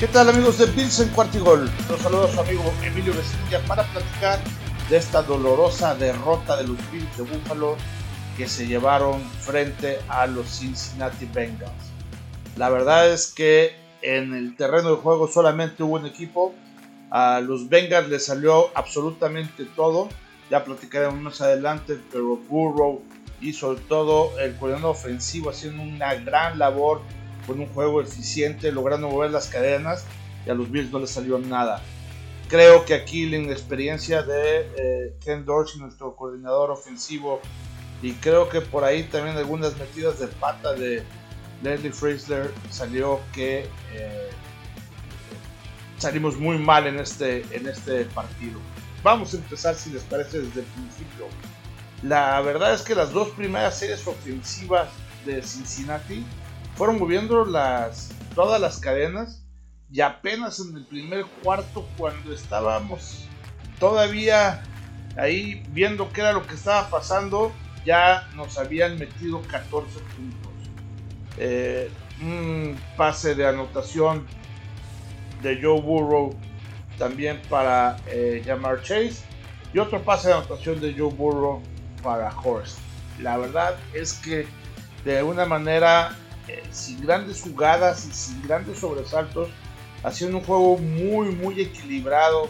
¿Qué tal amigos de Bills en Cuartigol? Los saludo a su amigo Emilio Vecilla para platicar de esta dolorosa derrota de los Bills de Buffalo que se llevaron frente a los Cincinnati Bengals. La verdad es que en el terreno de juego solamente hubo un equipo. A los Bengals les salió absolutamente todo. Ya platicaremos más adelante, pero Burrow y sobre todo el coordinador ofensivo haciendo una gran labor con un juego eficiente, logrando mover las cadenas y a los Bills no les salió nada. Creo que aquí la experiencia de eh, Ken Dorsey, nuestro coordinador ofensivo, y creo que por ahí también algunas metidas de pata de Leslie Frazier salió que eh, salimos muy mal en este, en este partido. Vamos a empezar, si les parece, desde el principio. La verdad es que las dos primeras series ofensivas de Cincinnati fueron moviendo las, todas las cadenas y apenas en el primer cuarto cuando estábamos todavía ahí viendo qué era lo que estaba pasando, ya nos habían metido 14 puntos. Eh, un pase de anotación de Joe Burrow también para eh, Jamar Chase y otro pase de anotación de Joe Burrow para Horst. La verdad es que de una manera sin grandes jugadas y sin grandes sobresaltos, haciendo un juego muy, muy equilibrado,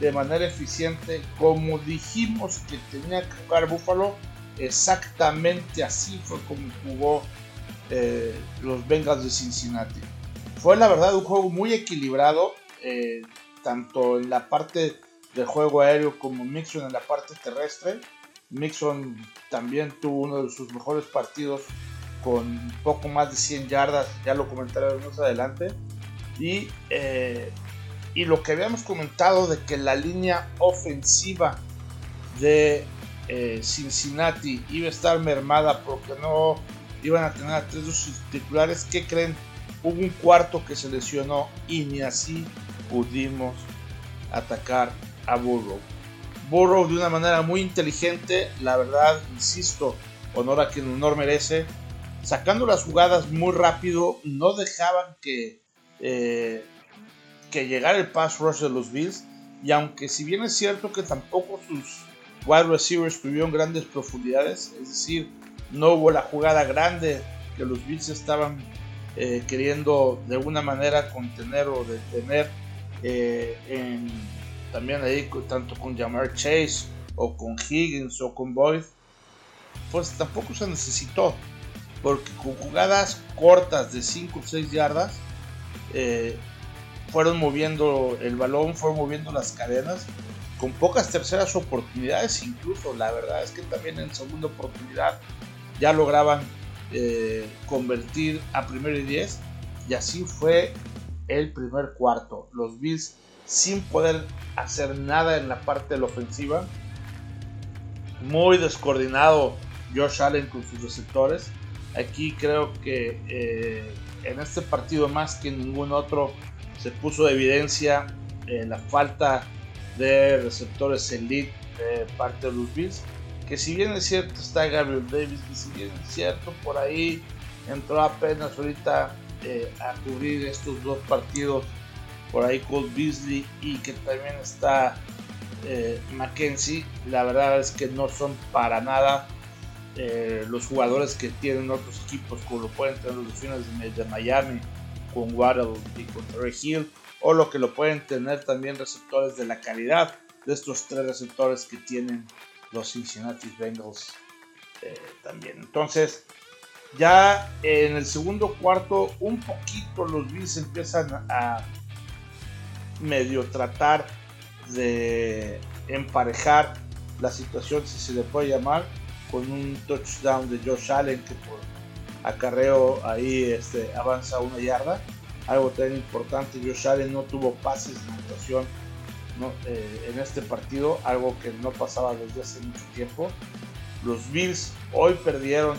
de manera eficiente, como dijimos que tenía que jugar Buffalo, exactamente así fue como jugó eh, los Bengals de Cincinnati. Fue la verdad un juego muy equilibrado, eh, tanto en la parte del juego aéreo como Mixon en la parte terrestre. Mixon también tuvo uno de sus mejores partidos con poco más de 100 yardas, ya lo comentaremos más adelante. Y, eh, y lo que habíamos comentado de que la línea ofensiva de eh, Cincinnati iba a estar mermada porque no iban a tener a tres de sus titulares, ¿qué creen? Hubo un cuarto que se lesionó y ni así pudimos atacar a Burrow. Burrow de una manera muy inteligente, la verdad, insisto, honor a quien honor merece, sacando las jugadas muy rápido, no dejaban que, eh, que llegara el pass rush de los Bills. Y aunque si bien es cierto que tampoco sus wide receivers tuvieron grandes profundidades, es decir, no hubo la jugada grande que los Bills estaban eh, queriendo de alguna manera contener o detener eh, también ahí tanto con Jamar Chase o con Higgins o con Boyd, pues tampoco se necesitó porque con jugadas cortas de 5 o 6 yardas eh, fueron moviendo el balón, fueron moviendo las cadenas con pocas terceras oportunidades incluso. La verdad es que también en segunda oportunidad ya lograban eh, convertir a primero y 10 y así fue el primer cuarto. Los Bills sin poder hacer nada en la parte de la ofensiva muy descoordinado Josh Allen con sus receptores Aquí creo que eh, en este partido más que en ningún otro se puso de evidencia eh, la falta de receptores elite de parte de los Bills. Que si bien es cierto está Gabriel Davis, que si bien es cierto por ahí entró apenas ahorita eh, a cubrir estos dos partidos por ahí Cole Beasley y que también está Mackenzie, la verdad es que no son para nada eh, los jugadores que tienen otros equipos, como lo pueden tener los Delfines de Miami, con Waddle y con Terry Hill, o lo que lo pueden tener también receptores de la calidad de estos tres receptores que tienen los Cincinnati Bengals eh, también. Entonces, ya en el segundo cuarto, un poquito los Bills empiezan a medio tratar de emparejar la situación, si se le puede llamar con un touchdown de Josh Allen que por acarreo ahí este, avanza una yarda. Algo tan importante, Josh Allen no tuvo pases de anotación eh, en este partido, algo que no pasaba desde hace mucho tiempo. Los Bills hoy perdieron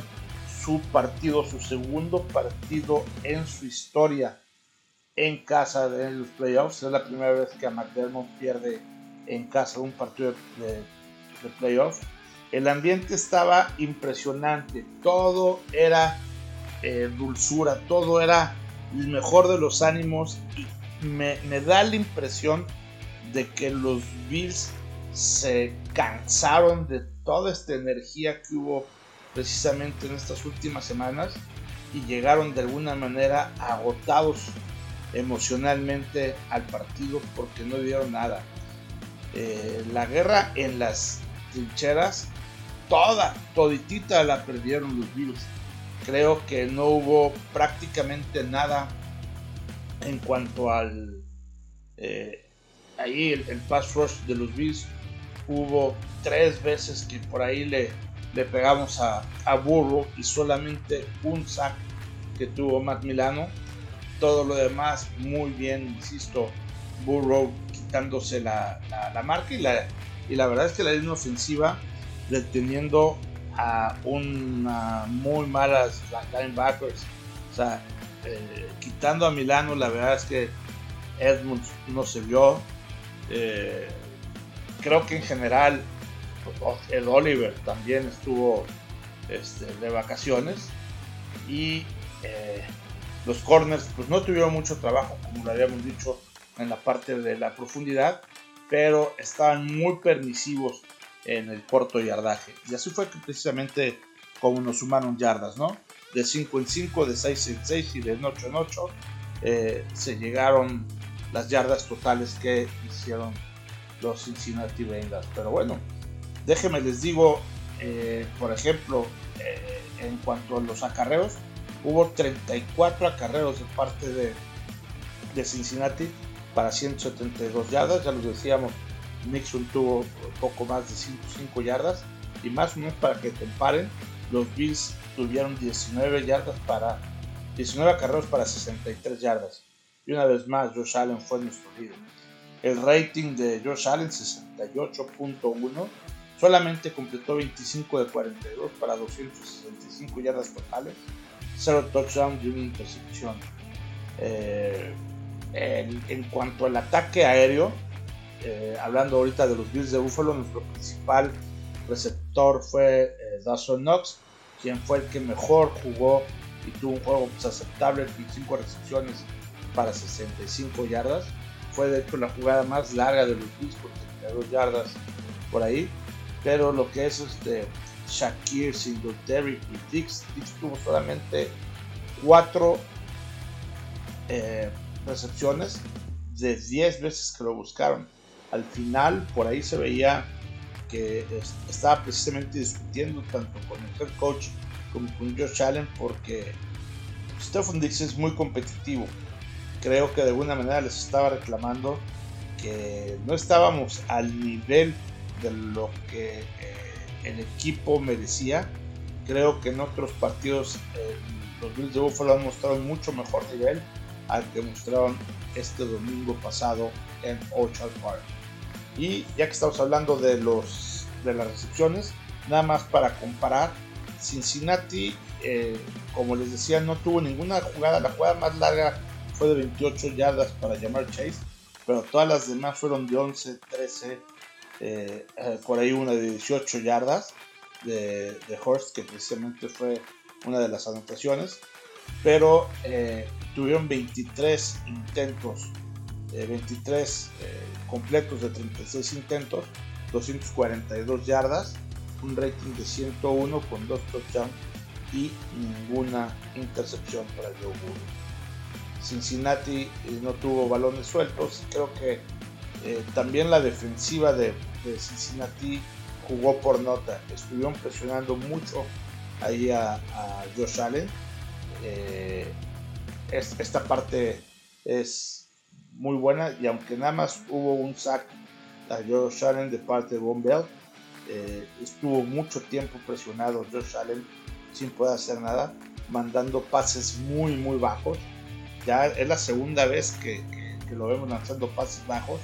su partido, su segundo partido en su historia en casa de los playoffs. Es la primera vez que McDermott pierde en casa un partido de playoffs el ambiente estaba impresionante, todo era eh, dulzura, todo era el mejor de los ánimos y me, da la impresión de que los Bills se cansaron de toda esta energía que hubo precisamente en estas últimas semanas y llegaron de alguna manera agotados emocionalmente al partido porque no dieron nada. Eh, la guerra en las trincheras, toda, toditita la perdieron los Bills. Creo que no hubo prácticamente nada en cuanto al eh, ahí el, pass rush de los Bills. Hubo tres veces que por ahí le, le pegamos a, a Burro y solamente un sack que tuvo Matt Milano. Todo lo demás muy bien, insisto, Burrow quitándose la, la, marca y la, y la verdad es que la línea ofensiva deteniendo a una muy malas linebackers. O sea, eh, quitando a Milano, la verdad es que Edmunds no se vio. Eh, creo que en general el Oliver también estuvo este, de vacaciones y eh, los corners pues no tuvieron mucho trabajo como lo habíamos dicho en la parte de la profundidad pero estaban muy permisivos en el corto yardaje y así fue que precisamente como nos sumaron yardas no de 5 en 5 de 6 en 6 y de 8 en 8 eh, se llegaron las yardas totales que hicieron los Cincinnati Bengals pero bueno déjenme les digo eh, por ejemplo en cuanto a los acarreos Hubo 34 acarreos de parte de, de Cincinnati para 172 yardas. Ya lo decíamos, Nixon tuvo poco más de 105 yardas. Y más o menos para que te paren, los Bills tuvieron 19 yardas para 19 acarreos para 63 yardas. Y una vez más, Josh Allen fue nuestro líder. El rating de Josh Allen 68.1 solamente completó 25 de 42 para 265 yardas totales 0 touchdown y una intercepción. Eh, en, cuanto al ataque aéreo, eh, hablando ahorita de los Bills de Buffalo, nuestro principal receptor fue eh, Dawson Knox, quien fue el que mejor jugó y tuvo un juego pues, aceptable, 25 recepciones para 65 yardas. Fue de hecho la jugada más larga de los Bills, por 32 yardas por ahí. Pero lo que es este Shakir, Singletary y Dix. Dix tuvo solamente cuatro eh, recepciones de 10 veces que lo buscaron. Al final, por ahí se veía que estaba precisamente discutiendo tanto con el head coach como con Josh Allen porque Stephen Dix es muy competitivo. Creo que de alguna manera les estaba reclamando que no estábamos al nivel de lo que eh, el equipo merecía. Creo que en otros partidos eh, los Bills de Buffalo han mostrado mucho mejor nivel al que mostraron este domingo pasado en Orchard Park. Y ya que estamos hablando de, los, de las recepciones, nada más para comparar, Cincinnati, eh, como les decía, no tuvo ninguna jugada. La jugada más larga fue de 28 yardas para llamar Chase, pero todas las demás fueron de 11, 13, eh, eh, por ahí una de 18 yardas de, de, Horst, que precisamente fue una de las anotaciones, pero tuvieron 23 intentos, 23 completos de 36 intentos, 242 yardas, un rating de 101 con dos touchdowns y ninguna intercepción para Joe Burrow. Cincinnati no tuvo balones sueltos, creo que también la defensiva de, Cincinnati jugó por nota. Estuvieron presionando mucho ahí a, Josh Allen. Eh, esta parte es muy buena y aunque nada más hubo un sack a Josh Allen de parte de Von Bell, eh, estuvo mucho tiempo presionado Josh Allen sin poder hacer nada, mandando pases muy muy bajos. Ya es la segunda vez que lo vemos lanzando pases bajos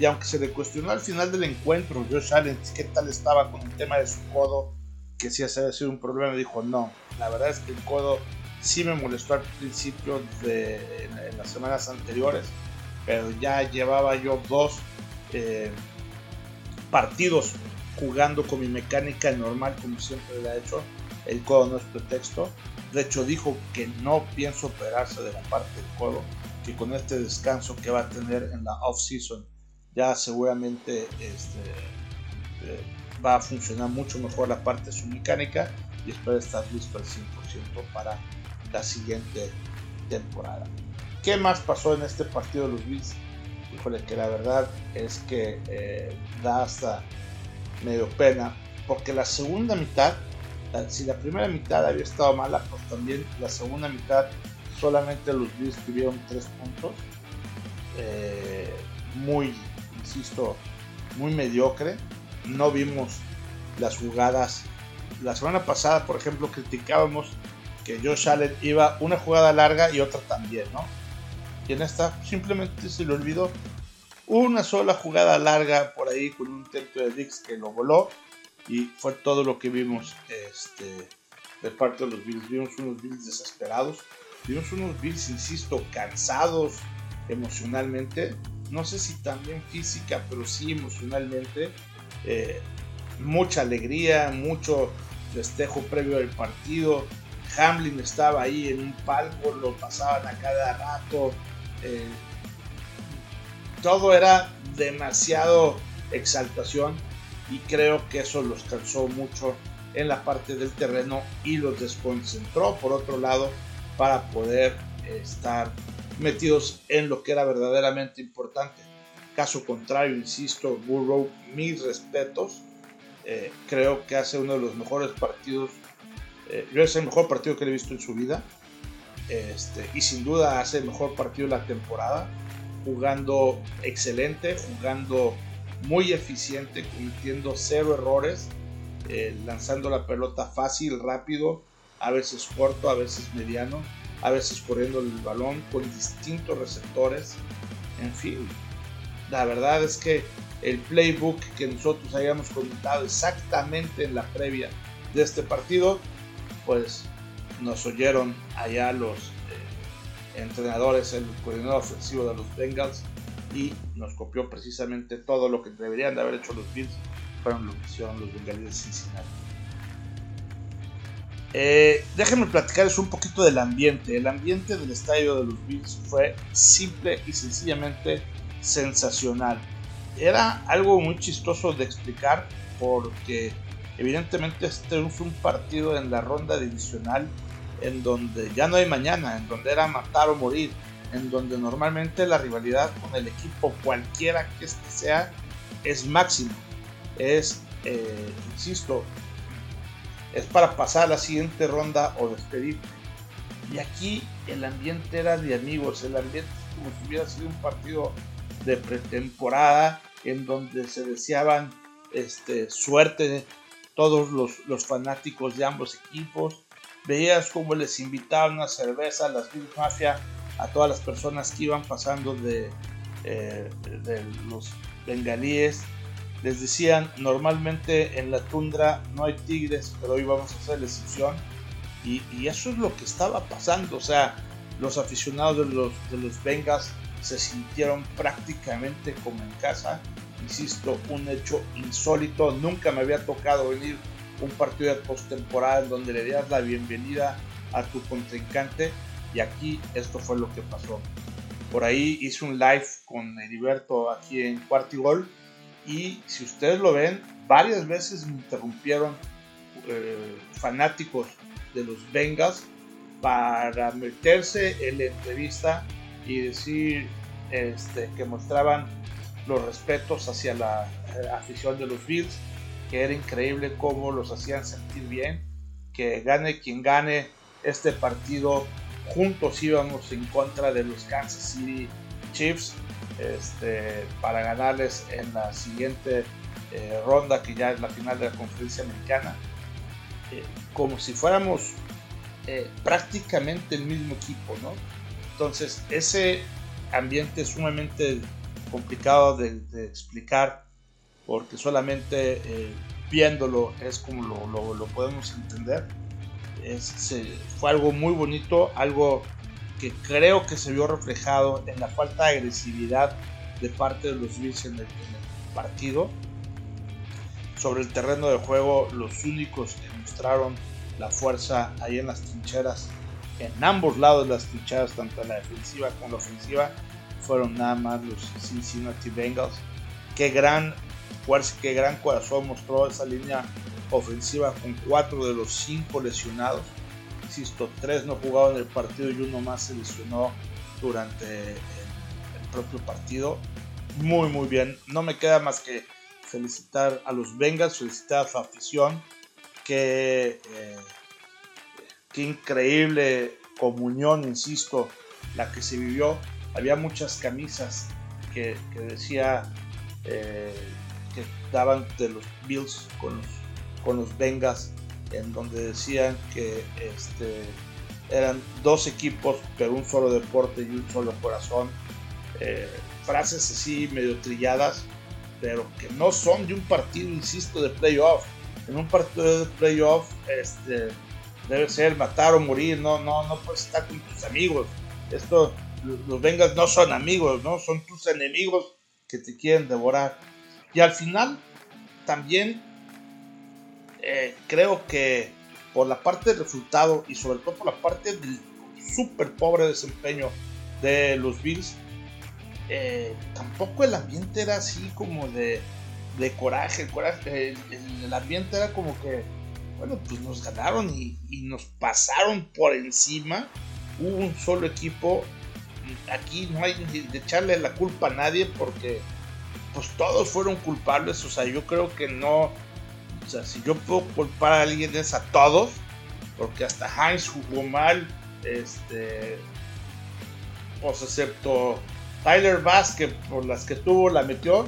y aunque se le cuestionó al final del encuentro, Josh Allen, qué tal estaba con el tema de su codo, que si ese había sido un problema, dijo no. La verdad es que el codo sí me molestó al principio de en, las semanas anteriores, pero ya llevaba yo dos eh, partidos jugando con mi mecánica normal como siempre le ha hecho. El codo no es pretexto. De hecho dijo que no pienso operarse de la parte del codo, que con este descanso que va a tener en la off-season, ya seguramente este, eh, va a funcionar mucho mejor la parte de su mecánica y espero estar listo al 100% para la siguiente temporada. ¿Qué más pasó en este partido de los Bills? Híjole, que la verdad es que eh, da hasta medio pena, porque la segunda mitad, si la primera mitad había estado mala, pues también la segunda mitad solamente los Bills tuvieron tres puntos. Eh, muy, insisto, muy mediocre. No vimos las jugadas. La semana pasada, por ejemplo, criticábamos que Josh Allen iba una jugada larga y otra también, ¿no? Y en esta simplemente se le olvidó una sola jugada larga por ahí con un intento de Dix que lo voló y fue todo lo que vimos este, de parte de los Bills. Vimos unos Bills desesperados, vimos unos Bills, insisto, cansados emocionalmente, no sé si también física, pero sí emocionalmente. Eh, mucha alegría, mucho festejo previo al partido. Hamlin estaba ahí en un palco, lo pasaban a cada rato. Eh, todo era demasiado exaltación y creo que eso los cansó mucho en la parte del terreno y los desconcentró por otro lado para poder estar metidos en lo que era verdaderamente importante. Caso contrario, insisto, Burrow, mis respetos, eh, creo que hace uno de los mejores partidos, eh, yo es el mejor partido que he visto en su vida, este, y sin duda hace el mejor partido de la temporada, jugando excelente, jugando muy eficiente, cometiendo cero errores, eh, lanzando la pelota fácil, rápido, a veces corto, a veces mediano, a veces corriendo el balón con distintos receptores, en fin. La verdad es que el playbook que nosotros habíamos comentado exactamente en la previa de este partido, pues nos oyeron allá los eh, entrenadores, el coordinador ofensivo de los Bengals y nos copió precisamente todo lo que deberían de haber hecho los Bills, fueron lo que hicieron los Bengals de Cincinnati. Eh, déjenme platicarles un poquito del ambiente. El ambiente del estadio de los Bills fue simple y sencillamente sensacional. Era algo muy chistoso de explicar porque evidentemente este es un partido en la ronda divisional en donde ya no hay mañana, en donde era matar o morir, en donde normalmente la rivalidad con el equipo cualquiera que este sea es máximo. Es, eh, insisto, es para pasar a la siguiente ronda o despedir. Y aquí el ambiente era de amigos, el ambiente como si hubiera sido un partido de pretemporada en donde se deseaban este, suerte todos los, los fanáticos de ambos equipos. Veías cómo les invitaban a cerveza las Bill Mafia a todas las personas que iban pasando de, eh, de los bengalíes les decían, normalmente en la tundra no hay tigres, pero hoy vamos a hacer la excepción. Y, eso es lo que estaba pasando. O sea, los aficionados de los, de los Bengals se sintieron prácticamente como en casa. Insisto, un hecho insólito. Nunca me había tocado venir un partido de postemporada en donde le dieras la bienvenida a tu contrincante. Y aquí esto fue lo que pasó. Por ahí hice un live con Heriberto aquí en Cuartigol y si ustedes lo ven, varias veces me interrumpieron eh, fanáticos de los Bengals para meterse en la entrevista y decir este, que mostraban los respetos hacia la eh, afición de los Bills, que era increíble cómo los hacían sentir bien, que gane quien gane este partido, juntos íbamos en contra de los Kansas City Chiefs este, para ganarles en la siguiente eh, ronda, que ya es la final de la conferencia americana, eh, como si fuéramos eh, prácticamente el mismo equipo, ¿no? Entonces, ese ambiente es sumamente complicado de, explicar, porque solamente viéndolo es como lo, lo, podemos entender. Es, fue algo muy bonito, algo que creo que se vio reflejado en la falta de agresividad de parte de los Bills en el, partido. Sobre el terreno de juego, los únicos que mostraron la fuerza ahí en las trincheras en ambos lados de las trinchadas, tanto la defensiva como la ofensiva, fueron nada más los Cincinnati Bengals. Qué gran fuerza, qué gran corazón mostró esa línea ofensiva con cuatro de los cinco lesionados. Insisto, tres no jugaron el partido y uno más se lesionó durante el, propio partido. Muy, muy bien. No me queda más que felicitar a los Bengals, felicitar a su afición. Qué, eh, qué increíble comunión, insisto, la que se vivió. Había muchas camisas que, que decía eh, que daban de los Bills con los, con los Bengals, en donde decían que este, eran dos equipos, pero un solo deporte y un solo corazón. Eh, frases así medio trilladas, pero que no son de un partido, insisto, de playoff. En un partido de playoff este, debe ser matar o morir, no, no, no puedes estar con tus amigos. Esto, los Bengals no son amigos, ¿no? Son tus enemigos que te quieren devorar. Y al final, también eh, creo que por la parte del resultado y sobre todo por la parte del súper pobre desempeño de los Bills, eh, tampoco el ambiente era así como de, de coraje. El, ambiente era como que, bueno, pues nos ganaron y, y nos pasaron por encima. Hubo un solo equipo. Aquí no hay de echarle la culpa a nadie porque pues todos fueron culpables. O sea, yo creo que no o sea, si yo puedo culpar a alguien es a todos, porque hasta Heinz jugó mal, este, pues excepto Tyler Bass, que por las que tuvo la metió,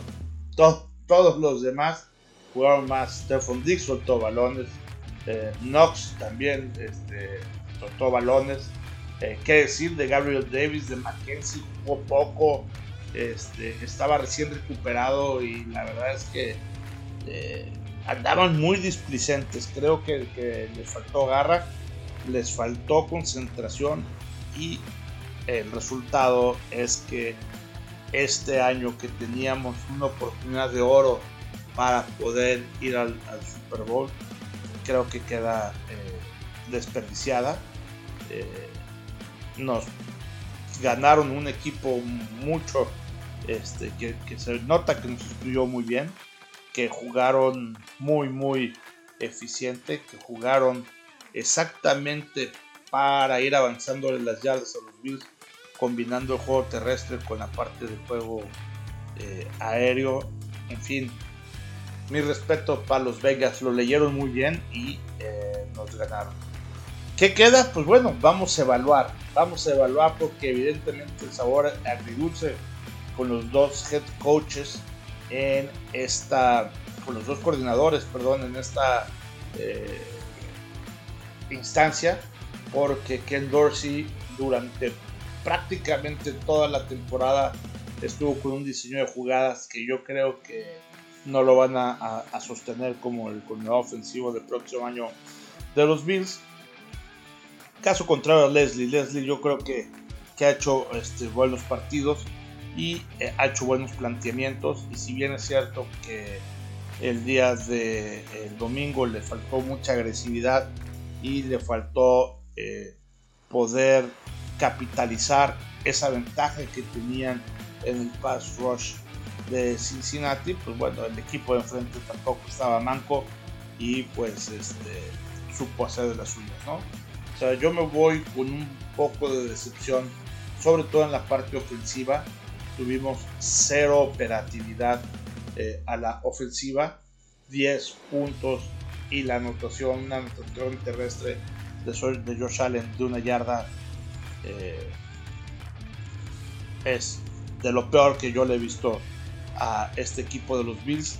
todos los demás jugaron más. Stephon Dix soltó balones, eh, Knox también este, soltó balones. Eh, ¿Qué decir de Gabriel Davis, de Mackenzie? Jugó poco, este, estaba recién recuperado y la verdad es que eh, andaban muy displicentes. Creo que, les faltó garra, les faltó concentración y el resultado es que este año que teníamos una oportunidad de oro para poder ir al, Super Bowl, creo que queda eh, desperdiciada. Eh, nos ganaron un equipo mucho este, que, se nota que nos estudió muy bien que jugaron muy, muy eficiente, que jugaron exactamente para ir avanzando las yardas a los Bills, combinando el juego terrestre con la parte del juego eh, aéreo. En fin, mi respeto para los Vegas, lo leyeron muy bien y eh, nos ganaron. ¿Qué queda? Pues bueno, vamos a evaluar. Vamos a evaluar porque evidentemente el sabor agridulce con los dos head coaches en esta, con los dos coordinadores, perdón, en esta eh, instancia, porque Ken Dorsey durante prácticamente toda la temporada estuvo con un diseño de jugadas que yo creo que no lo van a, sostener como el coordinador ofensivo del próximo año de los Bills. Caso contrario a Leslie, Leslie yo creo que, que ha hecho este, buenos partidos y eh, ha hecho buenos planteamientos y si bien es cierto que el día de domingo le faltó mucha agresividad y le faltó eh, poder capitalizar esa ventaja que tenían en el pass rush de Cincinnati, pues bueno, el equipo de enfrente tampoco estaba manco y pues este, supo hacer de las suyas, ¿no? O sea, yo me voy con un poco de decepción, sobre todo en la parte ofensiva, tuvimos cero operatividad eh, a la ofensiva, 10 puntos y la anotación, una anotación terrestre de, de Josh Allen de una yarda eh, es de lo peor que yo le he visto a este equipo de los Bills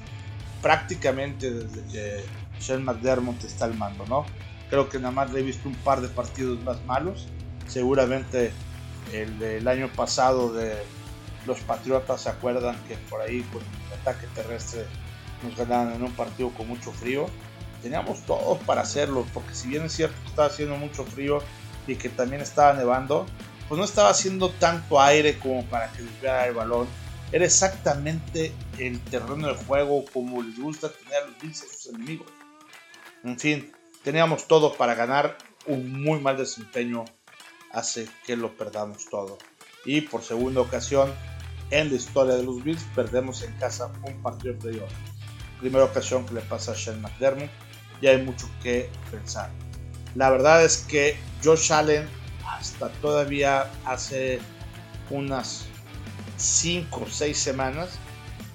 prácticamente desde que Sean McDermott está al mando, ¿no? Creo que nada más le he visto un par de partidos más malos. Seguramente el del año pasado de los Patriotas se acuerdan que por ahí con el ataque terrestre nos ganaron en un partido con mucho frío. Teníamos todo para hacerlo, porque si bien es cierto que estaba haciendo mucho frío y que también estaba nevando, pues no estaba haciendo tanto aire como para que desviara el balón. Era exactamente el terreno de juego como les gusta tener los Bills a sus enemigos. En fin, teníamos todo para ganar un muy mal desempeño hace que lo perdamos todo. Y por segunda ocasión en la historia de los Bills perdemos en casa un partido de playoff. Primera ocasión que le pasa a Shane McDermott y hay mucho que pensar. La verdad es que Josh Allen hasta todavía hace unas 5 o 6 semanas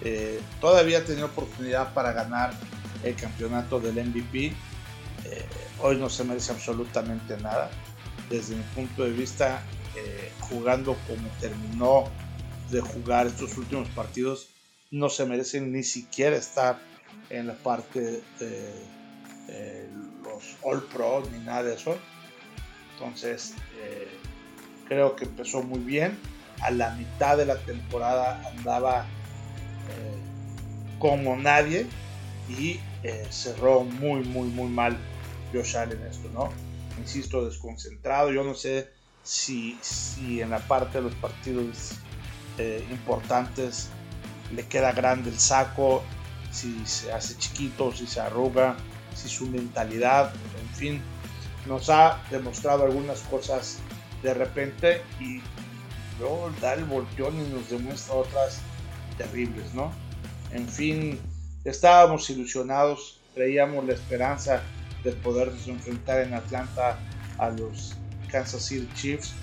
eh, todavía tenía oportunidad para ganar el campeonato del MVP. Eh, hoy no se merece absolutamente nada. Desde mi punto de vista, eh, jugando como terminó de jugar estos últimos partidos, no se merecen ni siquiera estar en la parte de los All Pro ni nada de eso. Entonces, creo que empezó muy bien. A la mitad de la temporada andaba como nadie y eh, cerró muy, muy, muy mal Josh Allen esto, ¿no? Insisto, desconcentrado. Yo no sé si, si en la parte de los partidos importantes le queda grande el saco, si se hace chiquito, si se arruga, si su mentalidad, en fin, nos ha demostrado algunas cosas de repente y luego da el volteón y nos demuestra otras terribles, ¿no? En fin, estábamos ilusionados, creíamos la esperanza de poder enfrentar en Atlanta a los Kansas City Chiefs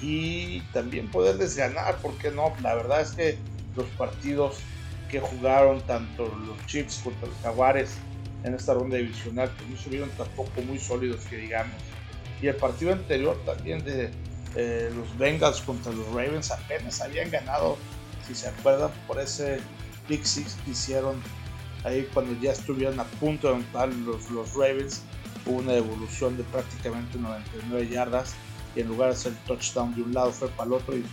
y también poderles ganar, porque no? La verdad es que los partidos que jugaron tanto los Chiefs contra los Jaguares en esta ronda divisional pues no se vieron tampoco muy sólidos que digamos. Y el partido anterior también de eh, los Bengals contra los Ravens apenas habían ganado, si se acuerdan, por ese Big Six que hicieron ahí cuando ya estuvieron a punto de montar los, los Ravens. Hubo una evolución de prácticamente 99 yardas en lugar de hacer touchdown de un lado fue para el otro y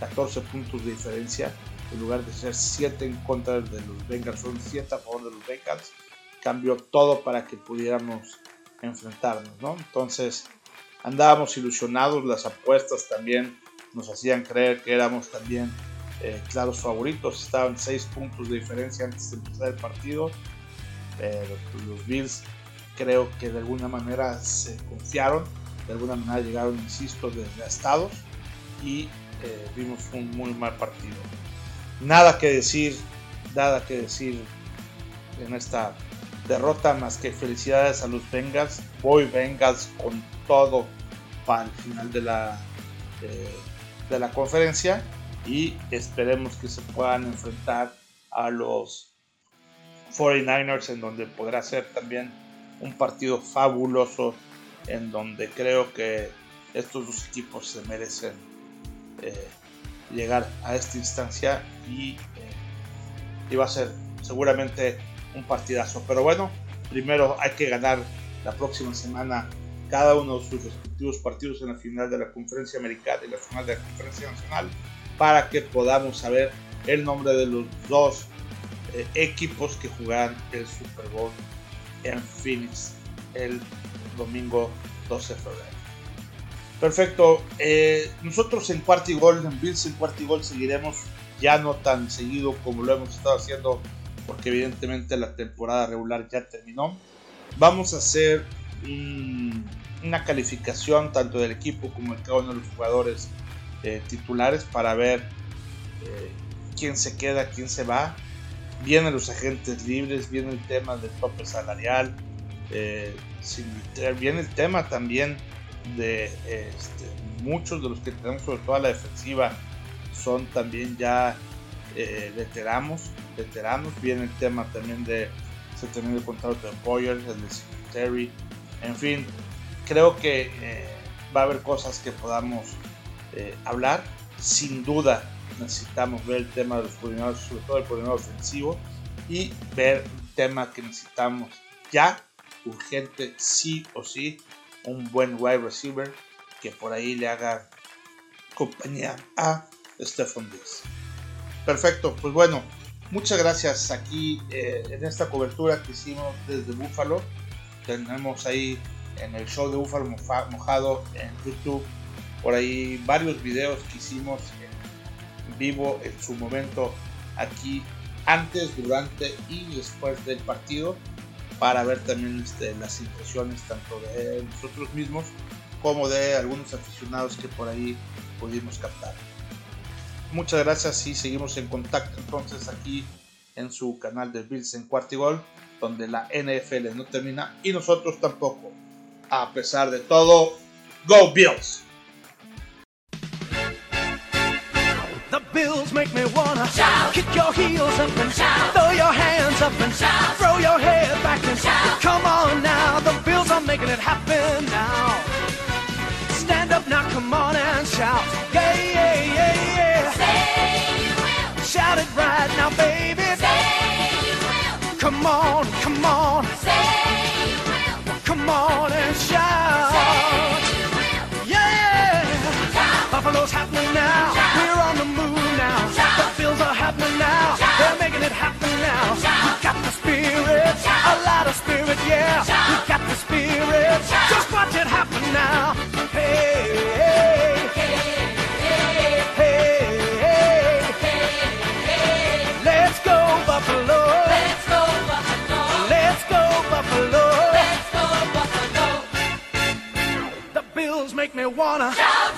14 puntos de diferencia. En lugar de ser 7 en contra de los Bengals, son 7 a favor de los Bengals. Cambió todo para que pudiéramos enfrentarnos, ¿no? Entonces andábamos ilusionados, las apuestas también nos hacían creer que éramos también eh, claros favoritos. Estaban 6 puntos de diferencia antes de empezar el partido. Pues, los Bills creo que de alguna manera se confiaron. De alguna manera llegaron, insisto, desgastados. Y eh, vimos un muy mal partido. Nada que decir, nada que decir en esta derrota más que felicidades a los Bengals. Voy Bengals con todo para el final de la, eh, de la conferencia y esperemos que se puedan enfrentar a los 49ers en donde podrá ser también un partido fabuloso en donde creo que estos dos equipos se merecen eh, llegar a esta instancia y, eh, y va a ser seguramente un partidazo. Pero bueno primero hay que ganar la próxima semana cada uno de sus respectivos partidos en la final de la conferencia americana y la final de la conferencia nacional para que podamos saber el nombre de los dos eh, equipos que jugarán el Super Bowl en Phoenix el domingo 12 de febrero. Perfecto. Eh, nosotros en cuarto y gol, en Bills en cuarto y gol seguiremos ya no tan seguido como lo hemos estado haciendo porque evidentemente la temporada regular ya terminó. Vamos a hacer una calificación tanto del equipo como de cada uno de los jugadores eh, titulares para ver eh, quién se queda, quién se va. Vienen los agentes libres, viene el tema del tope salarial, eh, viene el tema también de este, muchos de los que tenemos, sobre todo a la defensiva, son también ya veteranos, veteranos. Viene el tema también de se terminó el contrato de Boyer, el de Secretary, en fin, creo que va a haber cosas que podamos eh, hablar. Sin duda necesitamos ver el tema de los coordinadores, sobre todo el coordinador ofensivo, y ver el tema que necesitamos ya, urgente, sí o sí, un buen wide receiver que por ahí le haga compañía a Stephen Diggs. Perfecto, pues bueno, muchas gracias aquí eh, en esta cobertura que hicimos desde Buffalo. Tenemos ahí en el show de Búfalo Mojado en YouTube por ahí varios videos que hicimos en vivo en su momento aquí antes, durante y después del partido para ver también este, las impresiones tanto de nosotros mismos como de algunos aficionados que por ahí pudimos captar. Muchas gracias y seguimos en contacto entonces aquí en su canal de Bills en Cuartigol, donde la NFL no termina y nosotros tampoco. A pesar de todo, Go Bills! Bills make me wanna shout. kick your heels up and shout. throw your hands up and shout. throw your head back and shout. Come on now, the Bills are making it happen now. Stand up now, come on and shout. Yeah, yeah, yeah, yeah. Say you will. Shout it right now, baby. Say you will. Come on, come on. Say you will. Come on and shout. Say you will. Yeah. Shout. Buffalo's happening now. Shout. We're on the happening now. Shout. They're making it happen now. Shout. We got the spirit, Shout. a lot of spirit, yeah. Shout. We got the spirit. Shout. Just watch it happen now. Hey, hey, hey, Let's go, Buffalo. Let's go, Buffalo. The bills make me wanna shout.